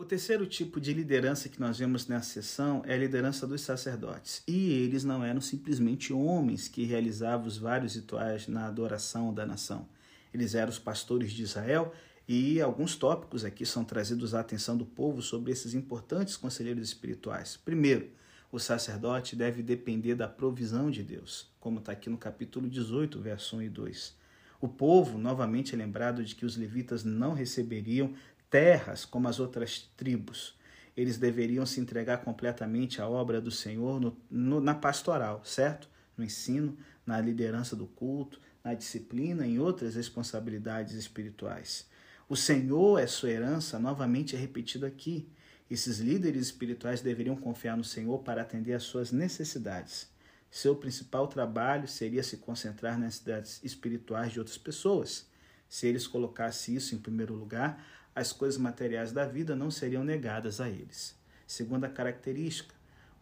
O terceiro tipo de liderança que nós vemos nessa sessão é a liderança dos sacerdotes. E eles não eram simplesmente homens que realizavam os vários rituais na adoração da nação. Eles eram os pastores de Israel e alguns tópicos aqui são trazidos à atenção do povo sobre esses importantes conselheiros espirituais. Primeiro, o sacerdote deve depender da provisão de Deus, como está aqui no capítulo 18, verso 1 e 2. O povo novamente é lembrado de que os levitas não receberiam terras como as outras tribos. Eles deveriam se entregar completamente à obra do Senhor no, no, na pastoral, certo? No ensino, na liderança do culto, na disciplina e em outras responsabilidades espirituais. O Senhor é sua herança, novamente é repetido aqui. Esses líderes espirituais deveriam confiar no Senhor para atender às suas necessidades. Seu principal trabalho seria se concentrar nas necessidades espirituais de outras pessoas. Se eles colocassem isso em primeiro lugar, as coisas materiais da vida não seriam negadas a eles. Segunda característica,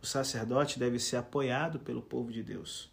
o sacerdote deve ser apoiado pelo povo de Deus.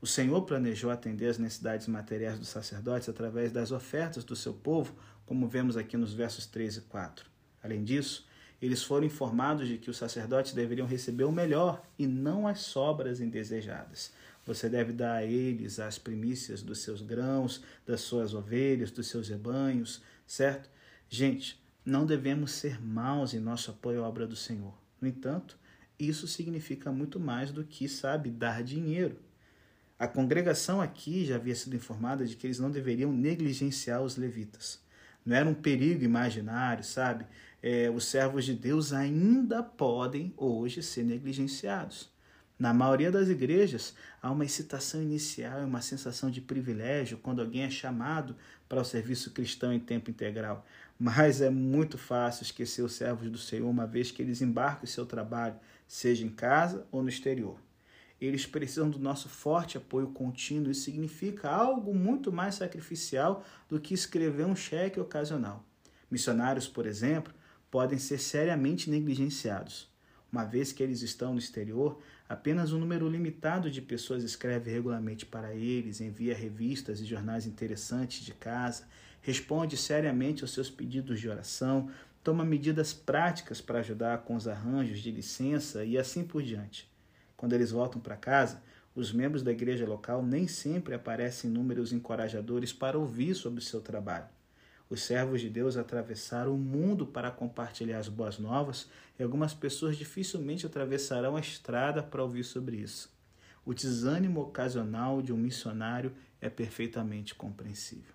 O Senhor planejou atender as necessidades materiais dos sacerdotes através das ofertas do seu povo, como vemos aqui nos versos 3 e 4. Além disso, eles foram informados de que os sacerdotes deveriam receber o melhor e não as sobras indesejadas. Você deve dar a eles as primícias dos seus grãos, das suas ovelhas, dos seus rebanhos, certo? Gente, não devemos ser maus em nosso apoio à obra do Senhor. No entanto, isso significa muito mais do que, sabe, dar dinheiro. A congregação aqui já havia sido informada de que eles não deveriam negligenciar os levitas. Não era um perigo imaginário, sabe? É, os servos de Deus ainda podem hoje ser negligenciados. Na maioria das igrejas, há uma excitação inicial e uma sensação de privilégio quando alguém é chamado para o serviço cristão em tempo integral. Mas é muito fácil esquecer os servos do Senhor uma vez que eles embarcam em seu trabalho, seja em casa ou no exterior. Eles precisam do nosso forte apoio contínuo. Isso significa algo muito mais sacrificial do que escrever um cheque ocasional. Missionários, por exemplo, podem ser seriamente negligenciados. Uma vez que eles estão no exterior, apenas um número limitado de pessoas escreve regularmente para eles, envia revistas e jornais interessantes de casa, responde seriamente aos seus pedidos de oração, toma medidas práticas para ajudar com os arranjos de licença e assim por diante. Quando eles voltam para casa, os membros da igreja local nem sempre aparecem números encorajadores para ouvir sobre o seu trabalho. Os servos de Deus atravessaram o mundo para compartilhar as boas novas e algumas pessoas dificilmente atravessarão a estrada para ouvir sobre isso. O desânimo ocasional de um missionário é perfeitamente compreensível.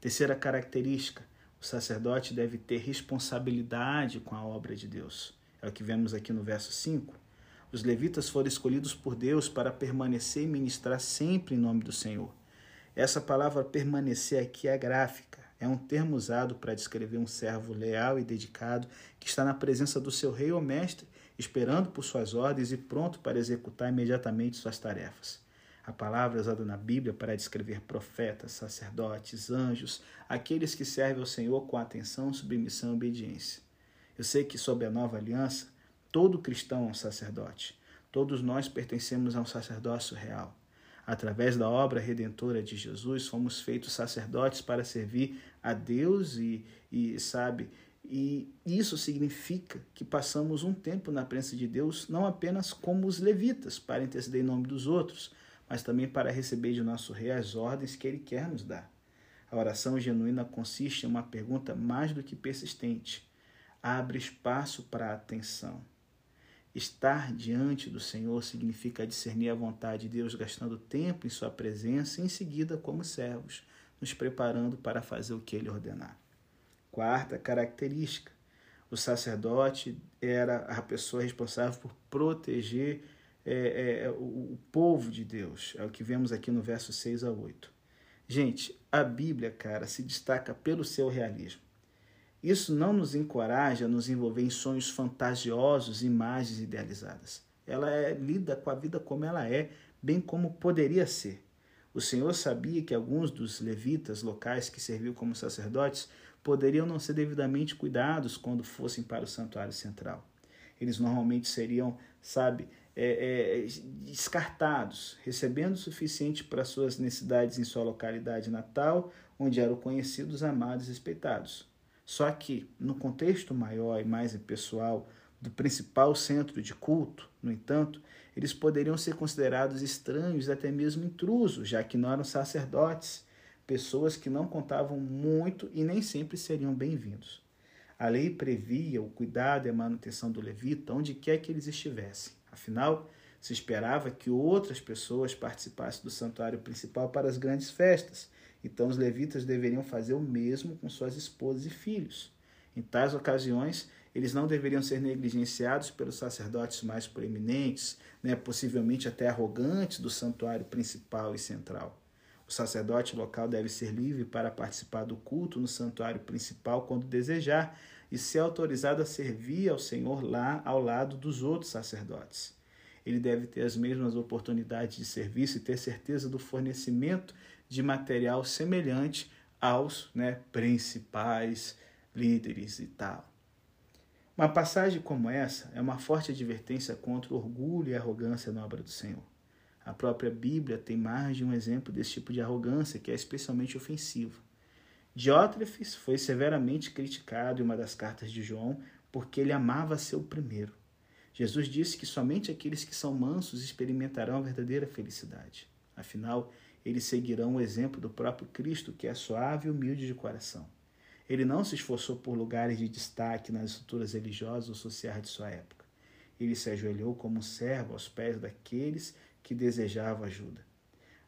Terceira característica: o sacerdote deve ter responsabilidade com a obra de Deus. É o que vemos aqui no verso 5. Os levitas foram escolhidos por Deus para permanecer e ministrar sempre em nome do Senhor. Essa palavra permanecer aqui é gráfica é um termo usado para descrever um servo leal e dedicado que está na presença do seu rei ou mestre, esperando por suas ordens e pronto para executar imediatamente suas tarefas. A palavra é usada na Bíblia para descrever profetas, sacerdotes, anjos, aqueles que servem ao Senhor com atenção, submissão e obediência. Eu sei que, sob a nova aliança, todo cristão é um sacerdote. Todos nós pertencemos a um sacerdócio real. Através da obra redentora de Jesus, fomos feitos sacerdotes para servir a Deus e, e sabe, e isso significa que passamos um tempo na presença de Deus, não apenas como os levitas, para interceder em nome dos outros, mas também para receber de nosso rei as ordens que ele quer nos dar. A oração genuína consiste em uma pergunta mais do que persistente. Abre espaço para a atenção. Estar diante do Senhor significa discernir a vontade de Deus, gastando tempo em Sua presença e, em seguida, como servos, nos preparando para fazer o que Ele ordenar. Quarta característica: o sacerdote era a pessoa responsável por proteger é, é, o, o povo de Deus. É o que vemos aqui no verso 6 a 8. Gente, a Bíblia, cara, se destaca pelo seu realismo. Isso não nos encoraja a nos envolver em sonhos fantasiosos, imagens idealizadas. Ela é, lida com a vida como ela é, bem como poderia ser. O Senhor sabia que alguns dos levitas locais que serviam como sacerdotes poderiam não ser devidamente cuidados quando fossem para o santuário central. Eles normalmente seriam, sabe, é, é, descartados, recebendo o suficiente para suas necessidades em sua localidade natal, onde eram conhecidos, amados e respeitados. Só que, no contexto maior e mais impessoal do principal centro de culto, no entanto, eles poderiam ser considerados estranhos, até mesmo intrusos, já que não eram sacerdotes, pessoas que não contavam muito e nem sempre seriam bem-vindos. A lei previa o cuidado e a manutenção do levita onde quer que eles estivessem. Afinal, se esperava que outras pessoas participassem do santuário principal para as grandes festas, então os levitas deveriam fazer o mesmo com suas esposas e filhos. Em tais ocasiões, eles não deveriam ser negligenciados pelos sacerdotes mais proeminentes, né, possivelmente até arrogantes do santuário principal e central. O sacerdote local deve ser livre para participar do culto no santuário principal quando desejar e ser autorizado a servir ao Senhor lá ao lado dos outros sacerdotes. Ele deve ter as mesmas oportunidades de serviço e ter certeza do fornecimento de material semelhante aos né, principais líderes e tal. Uma passagem como essa é uma forte advertência contra o orgulho e arrogância na obra do Senhor. A própria Bíblia tem mais de um exemplo desse tipo de arrogância que é especialmente ofensiva. Diótrefes foi severamente criticado em uma das cartas de João porque ele amava ser o primeiro. Jesus disse que somente aqueles que são mansos experimentarão a verdadeira felicidade. Afinal, eles seguirão o exemplo do próprio Cristo, que é suave e humilde de coração. Ele não se esforçou por lugares de destaque nas estruturas religiosas ou sociais de sua época. Ele se ajoelhou como um servo aos pés daqueles que desejavam ajuda.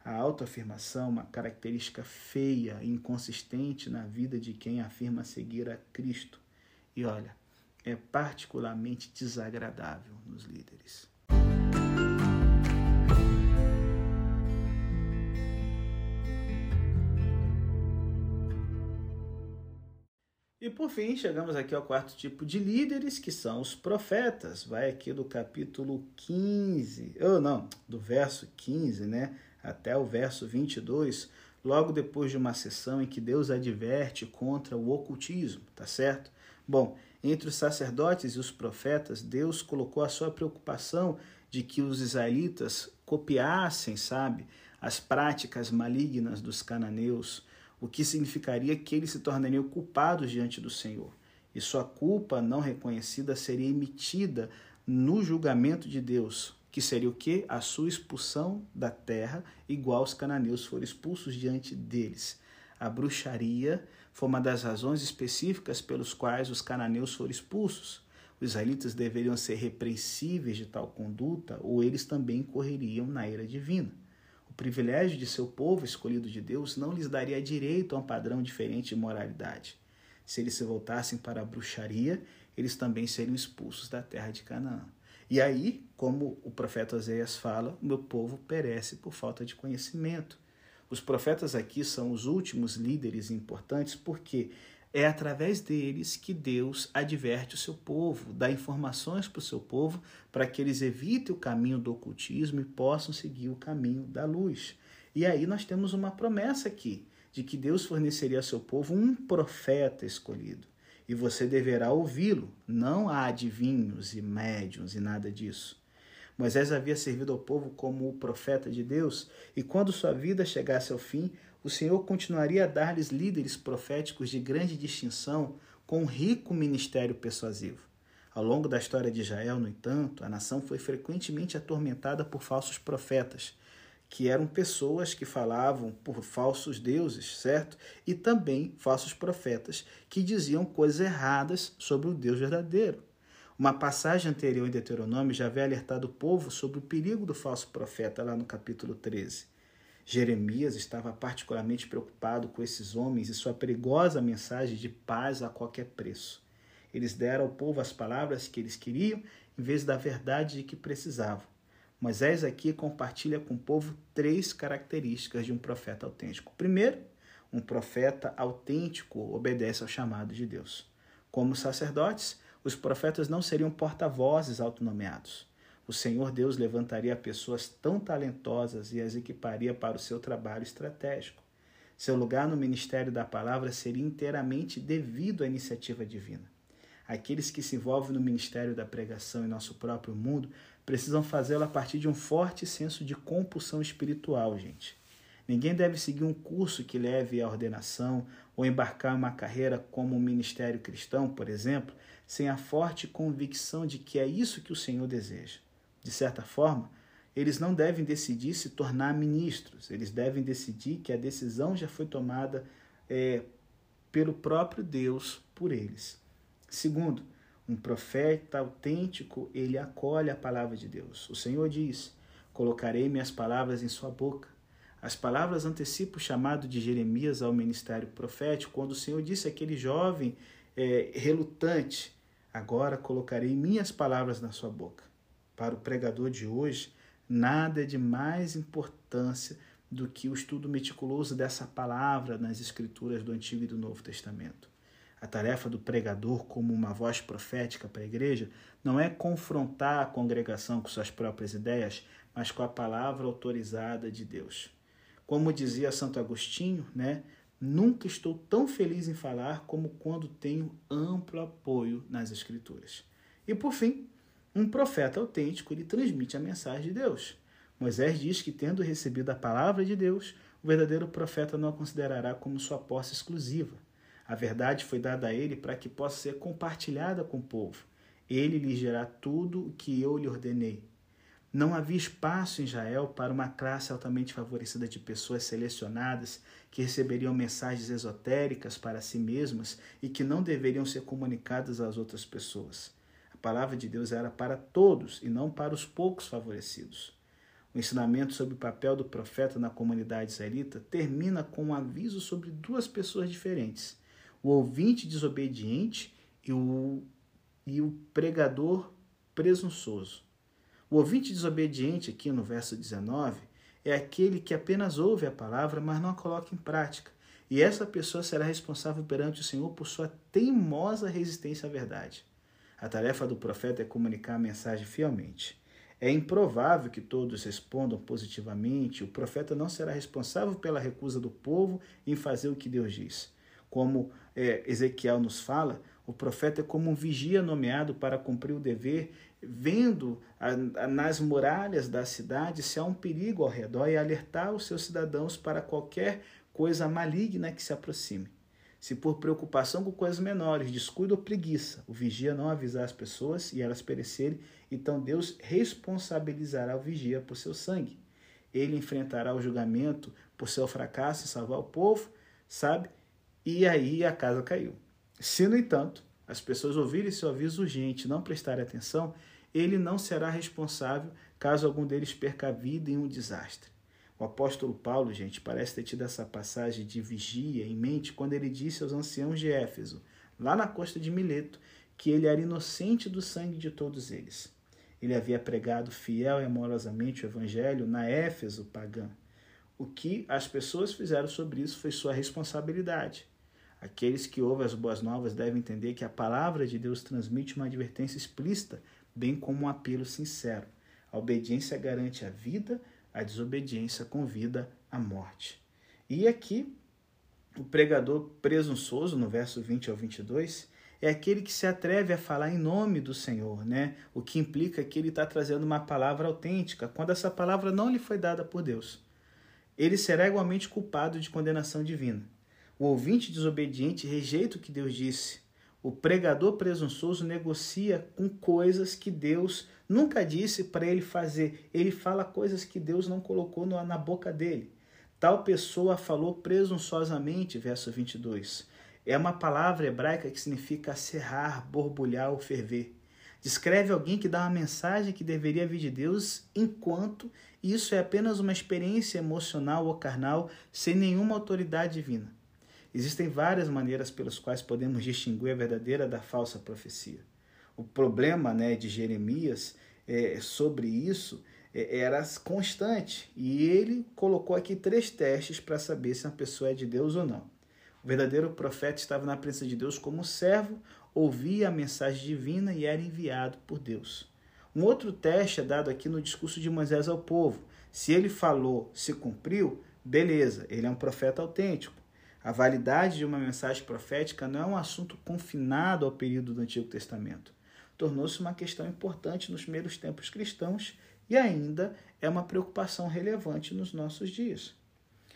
A autoafirmação, uma característica feia e inconsistente na vida de quem afirma seguir a Cristo. E olha, é particularmente desagradável nos líderes. E por fim, chegamos aqui ao quarto tipo de líderes, que são os profetas. Vai aqui do capítulo 15, ou não, do verso 15, né, até o verso 22, logo depois de uma sessão em que Deus adverte contra o ocultismo, tá certo? Bom, entre os sacerdotes e os profetas, Deus colocou a sua preocupação de que os israelitas copiassem, sabe, as práticas malignas dos cananeus, o que significaria que eles se tornariam culpados diante do Senhor. E sua culpa não reconhecida seria emitida no julgamento de Deus, que seria o que? A sua expulsão da terra, igual os cananeus foram expulsos diante deles. A bruxaria foi uma das razões específicas pelos quais os cananeus foram expulsos. Os israelitas deveriam ser repreensíveis de tal conduta, ou eles também correriam na ira divina. Privilégio de ser o povo escolhido de Deus não lhes daria direito a um padrão diferente de moralidade. Se eles se voltassem para a bruxaria, eles também seriam expulsos da terra de Canaã. E aí, como o profeta Oséias fala, meu povo perece por falta de conhecimento. Os profetas aqui são os últimos líderes importantes porque é através deles que Deus adverte o seu povo, dá informações para o seu povo para que eles evitem o caminho do ocultismo e possam seguir o caminho da luz. E aí nós temos uma promessa aqui de que Deus forneceria ao seu povo um profeta escolhido. E você deverá ouvi-lo, não há adivinhos e médiums e nada disso. Moisés havia servido ao povo como o profeta de Deus, e quando sua vida chegasse ao fim, o Senhor continuaria a dar-lhes líderes proféticos de grande distinção com um rico ministério persuasivo. Ao longo da história de Israel, no entanto, a nação foi frequentemente atormentada por falsos profetas, que eram pessoas que falavam por falsos deuses, certo? E também falsos profetas que diziam coisas erradas sobre o Deus verdadeiro. Uma passagem anterior em Deuteronômio já havia alertado o povo sobre o perigo do falso profeta, lá no capítulo 13. Jeremias estava particularmente preocupado com esses homens e sua perigosa mensagem de paz a qualquer preço. Eles deram ao povo as palavras que eles queriam em vez da verdade de que precisavam. Moisés aqui compartilha com o povo três características de um profeta autêntico. Primeiro, um profeta autêntico obedece ao chamado de Deus. Como sacerdotes, os profetas não seriam porta-vozes autonomeados o Senhor Deus levantaria pessoas tão talentosas e as equiparia para o seu trabalho estratégico. Seu lugar no ministério da palavra seria inteiramente devido à iniciativa divina. Aqueles que se envolvem no ministério da pregação em nosso próprio mundo precisam fazê-lo a partir de um forte senso de compulsão espiritual, gente. Ninguém deve seguir um curso que leve à ordenação ou embarcar uma carreira como um ministério cristão, por exemplo, sem a forte convicção de que é isso que o Senhor deseja. De certa forma, eles não devem decidir se tornar ministros, eles devem decidir que a decisão já foi tomada é, pelo próprio Deus por eles. Segundo, um profeta autêntico, ele acolhe a palavra de Deus. O Senhor diz: Colocarei minhas palavras em sua boca. As palavras antecipam o chamado de Jeremias ao ministério profético, quando o Senhor disse àquele jovem é, relutante: Agora colocarei minhas palavras na sua boca. Para o pregador de hoje, nada é de mais importância do que o estudo meticuloso dessa palavra nas escrituras do Antigo e do Novo Testamento. A tarefa do pregador, como uma voz profética para a igreja, não é confrontar a congregação com suas próprias ideias, mas com a palavra autorizada de Deus. Como dizia Santo Agostinho, né? Nunca estou tão feliz em falar como quando tenho amplo apoio nas Escrituras. E por fim, um profeta autêntico, ele transmite a mensagem de Deus. Moisés diz que, tendo recebido a palavra de Deus, o verdadeiro profeta não a considerará como sua posse exclusiva. A verdade foi dada a ele para que possa ser compartilhada com o povo. Ele lhe gerá tudo o que eu lhe ordenei. Não havia espaço em Israel para uma classe altamente favorecida de pessoas selecionadas que receberiam mensagens esotéricas para si mesmas e que não deveriam ser comunicadas às outras pessoas palavra de Deus era para todos e não para os poucos favorecidos. O ensinamento sobre o papel do profeta na comunidade israelita termina com um aviso sobre duas pessoas diferentes: o ouvinte desobediente e o, e o pregador presunçoso. O ouvinte desobediente, aqui no verso 19, é aquele que apenas ouve a palavra, mas não a coloca em prática. E essa pessoa será responsável perante o Senhor por sua teimosa resistência à verdade. A tarefa do profeta é comunicar a mensagem fielmente. É improvável que todos respondam positivamente. O profeta não será responsável pela recusa do povo em fazer o que Deus diz. Como é, Ezequiel nos fala, o profeta é como um vigia nomeado para cumprir o dever, vendo a, a, nas muralhas da cidade se há um perigo ao redor e alertar os seus cidadãos para qualquer coisa maligna que se aproxime. Se por preocupação com coisas menores, descuido ou preguiça, o vigia não avisar as pessoas e elas perecerem, então Deus responsabilizará o vigia por seu sangue. Ele enfrentará o julgamento por seu fracasso em salvar o povo, sabe? E aí a casa caiu. Se, no entanto, as pessoas ouvirem seu aviso urgente e não prestarem atenção, ele não será responsável caso algum deles perca a vida em um desastre. O apóstolo Paulo, gente, parece ter tido essa passagem de vigia em mente quando ele disse aos anciãos de Éfeso, lá na costa de Mileto, que ele era inocente do sangue de todos eles. Ele havia pregado fiel e amorosamente o evangelho na Éfeso pagã. O que as pessoas fizeram sobre isso foi sua responsabilidade. Aqueles que ouvem as boas novas devem entender que a palavra de Deus transmite uma advertência explícita, bem como um apelo sincero. A obediência garante a vida, a desobediência convida à morte. E aqui, o pregador presunçoso, no verso 20 ao 22, é aquele que se atreve a falar em nome do Senhor, né? O que implica que ele está trazendo uma palavra autêntica, quando essa palavra não lhe foi dada por Deus. Ele será igualmente culpado de condenação divina. O ouvinte desobediente rejeita o que Deus disse. O pregador presunçoso negocia com coisas que Deus nunca disse para ele fazer. Ele fala coisas que Deus não colocou na boca dele. Tal pessoa falou presunçosamente, verso 22. É uma palavra hebraica que significa serrar, borbulhar ou ferver. Descreve alguém que dá uma mensagem que deveria vir de Deus, enquanto isso é apenas uma experiência emocional ou carnal, sem nenhuma autoridade divina. Existem várias maneiras pelas quais podemos distinguir a verdadeira da falsa profecia o problema né, de Jeremias é, sobre isso é, era constante. E ele colocou aqui três testes para saber se uma pessoa é de Deus ou não. O verdadeiro profeta estava na presença de Deus como servo, ouvia a mensagem divina e era enviado por Deus. Um outro teste é dado aqui no discurso de Moisés ao povo. Se ele falou, se cumpriu, beleza, ele é um profeta autêntico. A validade de uma mensagem profética não é um assunto confinado ao período do Antigo Testamento tornou-se uma questão importante nos primeiros tempos cristãos e ainda é uma preocupação relevante nos nossos dias.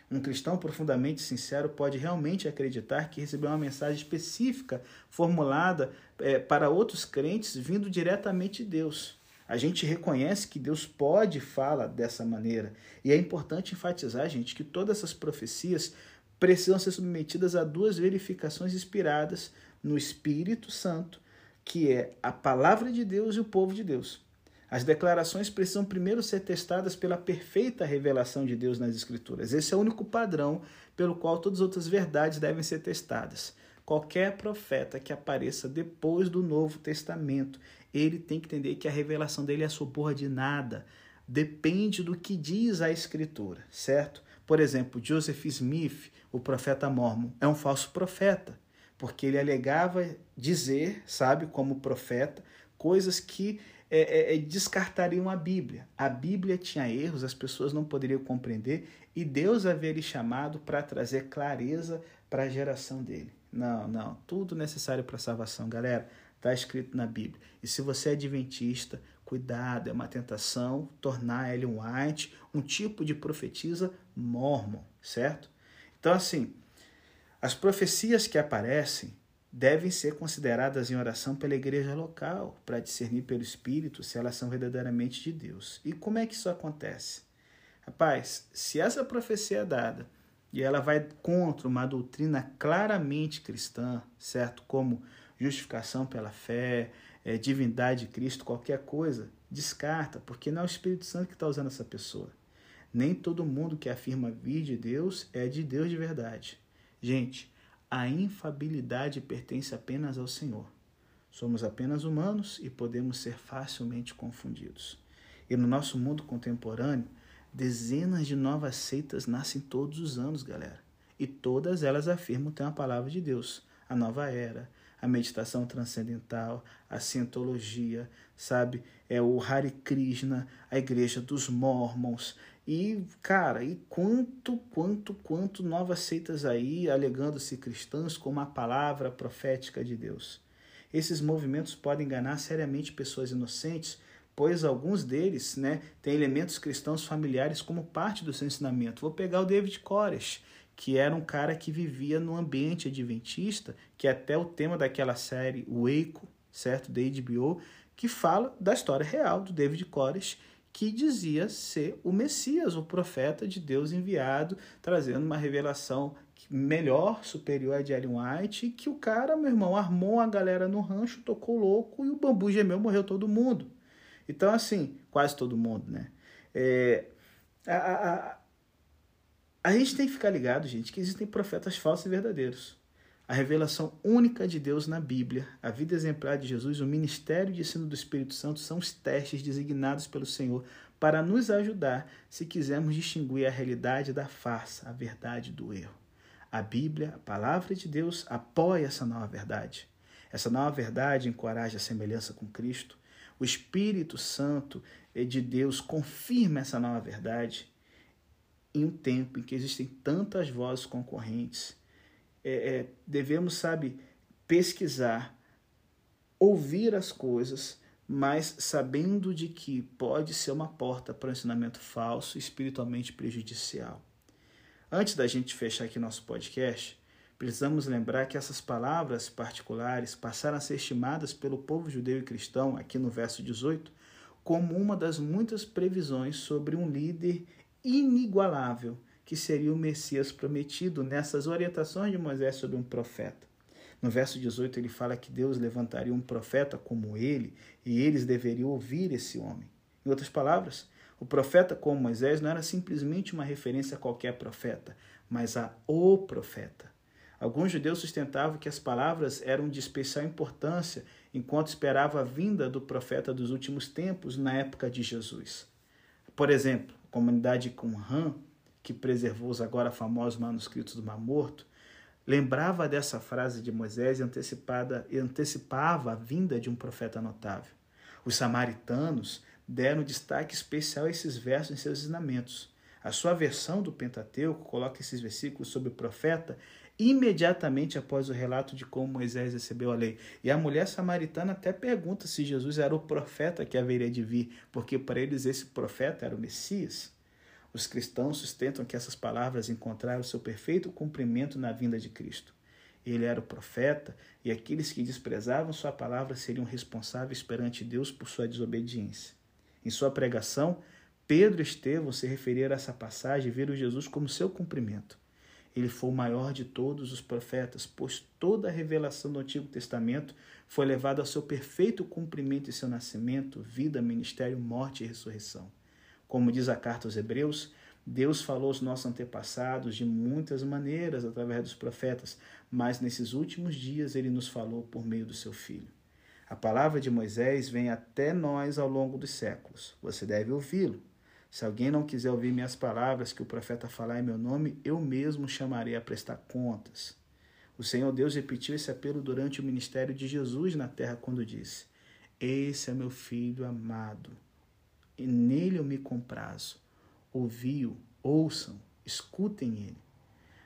Um cristão profundamente sincero pode realmente acreditar que recebeu uma mensagem específica formulada é, para outros crentes vindo diretamente de Deus. A gente reconhece que Deus pode falar dessa maneira. E é importante enfatizar, gente, que todas essas profecias precisam ser submetidas a duas verificações inspiradas no Espírito Santo, que é a palavra de Deus e o povo de Deus. As declarações precisam primeiro ser testadas pela perfeita revelação de Deus nas Escrituras. Esse é o único padrão pelo qual todas as outras verdades devem ser testadas. Qualquer profeta que apareça depois do Novo Testamento, ele tem que entender que a revelação dele é subordinada, depende do que diz a Escritura, certo? Por exemplo, Joseph Smith, o profeta mormon, é um falso profeta, porque ele alegava dizer, sabe, como profeta, coisas que é, é, é, descartariam a Bíblia. A Bíblia tinha erros, as pessoas não poderiam compreender e Deus havia lhe chamado para trazer clareza para a geração dele. Não, não, tudo necessário para a salvação, galera, está escrito na Bíblia. E se você é adventista, cuidado, é uma tentação tornar Ellen White um tipo de profetisa mormon, certo? Então, assim, as profecias que aparecem devem ser consideradas em oração pela igreja local, para discernir pelo Espírito se elas são verdadeiramente de Deus. E como é que isso acontece? Rapaz, se essa profecia é dada e ela vai contra uma doutrina claramente cristã, certo? Como justificação pela fé, é, divindade de Cristo, qualquer coisa, descarta, porque não é o Espírito Santo que está usando essa pessoa. Nem todo mundo que afirma vir de Deus é de Deus de verdade. Gente, a infabilidade pertence apenas ao Senhor. Somos apenas humanos e podemos ser facilmente confundidos. E no nosso mundo contemporâneo, dezenas de novas seitas nascem todos os anos, galera. E todas elas afirmam ter a palavra de Deus, a nova era, a meditação transcendental, a cientologia, sabe? É o Hare Krishna, a igreja dos Mormons, e, cara, e quanto, quanto, quanto novas seitas aí alegando-se cristãs com uma palavra profética de Deus. Esses movimentos podem enganar seriamente pessoas inocentes, pois alguns deles né, têm elementos cristãos familiares como parte do seu ensinamento. Vou pegar o David Koresh, que era um cara que vivia no ambiente adventista, que é até o tema daquela série Waco, certo, da HBO, que fala da história real do David Koresh, que dizia ser o Messias, o profeta de Deus enviado, trazendo uma revelação melhor, superior a de Ellen White, que o cara, meu irmão, armou a galera no rancho, tocou louco e o bambu gemeu, morreu todo mundo. Então, assim, quase todo mundo, né? É, a, a, a gente tem que ficar ligado, gente, que existem profetas falsos e verdadeiros. A revelação única de Deus na Bíblia, a vida exemplar de Jesus, o ministério de ensino do Espírito Santo são os testes designados pelo Senhor para nos ajudar se quisermos distinguir a realidade da farsa, a verdade do erro. A Bíblia, a palavra de Deus, apoia essa nova verdade. Essa nova verdade encoraja a semelhança com Cristo. O Espírito Santo de Deus confirma essa nova verdade em um tempo em que existem tantas vozes concorrentes é, é, devemos, sabe, pesquisar, ouvir as coisas, mas sabendo de que pode ser uma porta para um ensinamento falso, espiritualmente prejudicial. Antes da gente fechar aqui nosso podcast, precisamos lembrar que essas palavras particulares passaram a ser estimadas pelo povo judeu e cristão, aqui no verso 18, como uma das muitas previsões sobre um líder inigualável que seria o Messias prometido nessas orientações de Moisés sobre um profeta. No verso 18 ele fala que Deus levantaria um profeta como ele e eles deveriam ouvir esse homem. Em outras palavras, o profeta como Moisés não era simplesmente uma referência a qualquer profeta, mas a o profeta. Alguns judeus sustentavam que as palavras eram de especial importância enquanto esperava a vinda do profeta dos últimos tempos na época de Jesus. Por exemplo, comunidade Qumran que preservou os agora famosos manuscritos do Mar Morto, lembrava dessa frase de Moisés e, antecipada, e antecipava a vinda de um profeta notável. Os samaritanos deram destaque especial a esses versos em seus ensinamentos. A sua versão do Pentateuco coloca esses versículos sobre o profeta imediatamente após o relato de como Moisés recebeu a lei. E a mulher samaritana até pergunta se Jesus era o profeta que haveria de vir, porque para eles esse profeta era o Messias. Os cristãos sustentam que essas palavras encontraram seu perfeito cumprimento na vinda de Cristo. Ele era o profeta, e aqueles que desprezavam sua palavra seriam responsáveis perante Deus por sua desobediência. Em sua pregação, Pedro e Estevão se referiram a essa passagem e viram Jesus como seu cumprimento. Ele foi o maior de todos os profetas, pois toda a revelação do Antigo Testamento foi levada ao seu perfeito cumprimento em seu nascimento, vida, ministério, morte e ressurreição. Como diz a carta aos Hebreus, Deus falou aos nossos antepassados de muitas maneiras através dos profetas, mas nesses últimos dias ele nos falou por meio do seu Filho. A palavra de Moisés vem até nós ao longo dos séculos. Você deve ouvi-lo. Se alguém não quiser ouvir minhas palavras que o profeta falar em meu nome, eu mesmo chamarei a prestar contas. O Senhor Deus repetiu esse apelo durante o ministério de Jesus na terra quando disse: Esse é meu filho amado, e nele eu me comprazo. Ouviu, ouçam, escutem ele.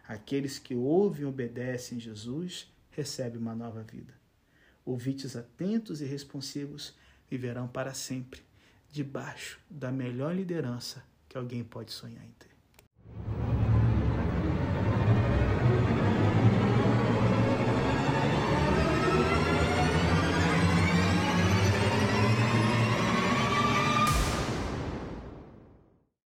Aqueles que ouvem e obedecem Jesus recebem uma nova vida. Ouvites atentos e responsivos viverão para sempre debaixo da melhor liderança que alguém pode sonhar em ter.